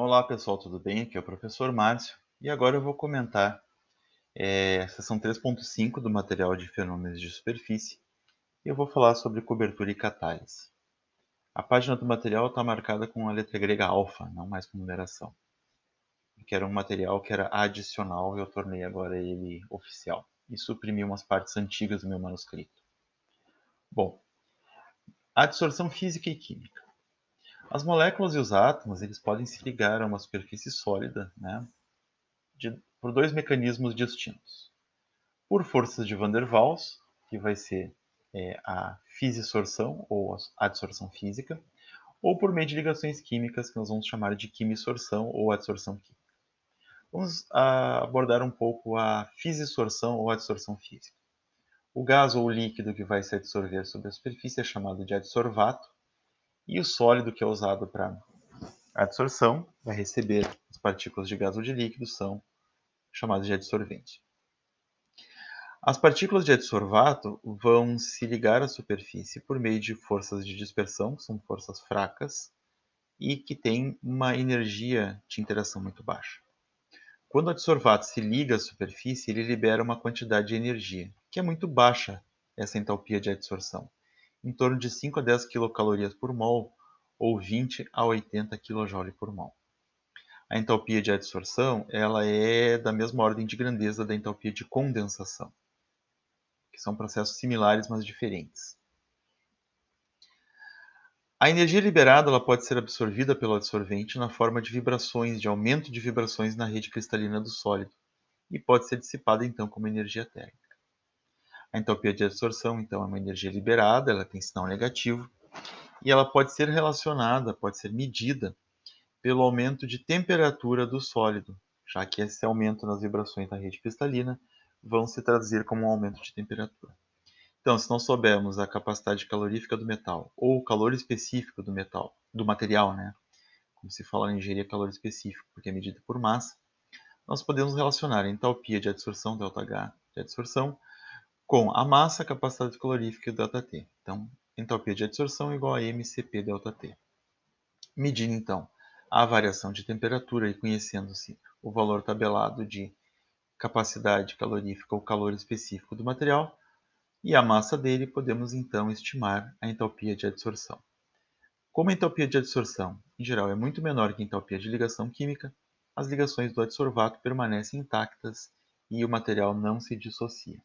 Olá pessoal, tudo bem? Aqui é o professor Márcio e agora eu vou comentar é, a seção 3.5 do material de fenômenos de superfície e eu vou falar sobre cobertura e catálise. A página do material está marcada com a letra grega alfa, não mais com numeração, que era um material que era adicional e eu tornei agora ele oficial e suprimi umas partes antigas do meu manuscrito. Bom, adsorção física e química. As moléculas e os átomos eles podem se ligar a uma superfície sólida né, de, por dois mecanismos distintos. Por forças de Van der Waals, que vai ser é, a fisiosorção ou a adsorção física, ou por meio de ligações químicas que nós vamos chamar de quimisorção ou adsorção química. Vamos a, abordar um pouco a fisiosorção ou adsorção física. O gás ou o líquido que vai se adsorver sobre a superfície é chamado de adsorvato, e o sólido que é usado para adsorção vai receber as partículas de gás ou de líquido, são chamadas de adsorvente. As partículas de adsorvato vão se ligar à superfície por meio de forças de dispersão, que são forças fracas, e que têm uma energia de interação muito baixa. Quando o adsorvato se liga à superfície, ele libera uma quantidade de energia, que é muito baixa essa entalpia de adsorção em torno de 5 a 10 quilocalorias por mol ou 20 a 80 kJ por mol. A entalpia de adsorção ela é da mesma ordem de grandeza da entalpia de condensação, que são processos similares, mas diferentes. A energia liberada ela pode ser absorvida pelo absorvente na forma de vibrações, de aumento de vibrações na rede cristalina do sólido, e pode ser dissipada então como energia térmica. A entropia de absorção, então, é uma energia liberada, ela tem sinal negativo, e ela pode ser relacionada, pode ser medida pelo aumento de temperatura do sólido, já que esse aumento nas vibrações da rede cristalina vão se traduzir como um aumento de temperatura. Então, se nós soubermos a capacidade calorífica do metal ou o calor específico do metal, do material, né? Como se fala em engenharia calor específico, porque é medido por massa, nós podemos relacionar a entalpia de adsorção, ΔH de adsorção, com a massa, a capacidade calorífica e o ΔT. Então, entropia de adsorção igual a MCP ΔT. Medindo, então, a variação de temperatura e conhecendo-se o valor tabelado de capacidade calorífica ou calor específico do material e a massa dele, podemos então estimar a entalpia de adsorção. Como a entalpia de adsorção, em geral, é muito menor que a entalpia de ligação química, as ligações do adsorvato permanecem intactas e o material não se dissocia.